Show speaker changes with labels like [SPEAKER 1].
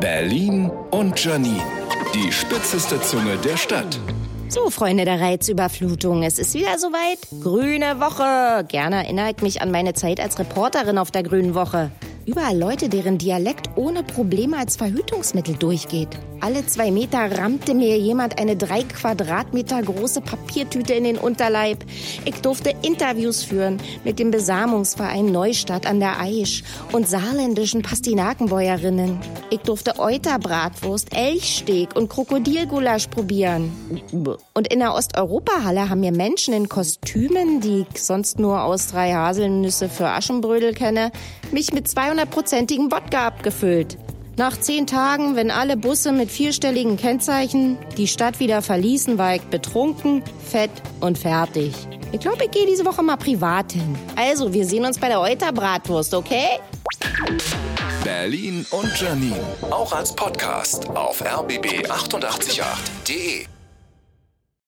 [SPEAKER 1] Berlin und Janine. Die spitzeste Zunge der Stadt.
[SPEAKER 2] So, Freunde der Reizüberflutung, es ist wieder soweit. Grüne Woche. Gerne erinnere ich mich an meine Zeit als Reporterin auf der Grünen Woche. Überall Leute, deren Dialekt ohne Probleme als Verhütungsmittel durchgeht. Alle zwei Meter rammte mir jemand eine drei Quadratmeter große Papiertüte in den Unterleib. Ich durfte Interviews führen mit dem Besamungsverein Neustadt an der Aisch und saarländischen Pastinakenbäuerinnen. Ich durfte Euterbratwurst, Elchsteak und Krokodilgulasch probieren. Und in der Osteuropahalle haben mir Menschen in Kostümen, die ich sonst nur aus drei Haselnüsse für Aschenbrödel kenne, mich mit 200-prozentigem Wodka abgefüllt. Nach zehn Tagen, wenn alle Busse mit vierstelligen Kennzeichen die Stadt wieder verließen, war ich betrunken, fett und fertig. Ich glaube, ich gehe diese Woche mal privat hin. Also, wir sehen uns bei der Euter Bratwurst, okay?
[SPEAKER 1] Berlin und Janine. Auch als Podcast auf rbb888.de.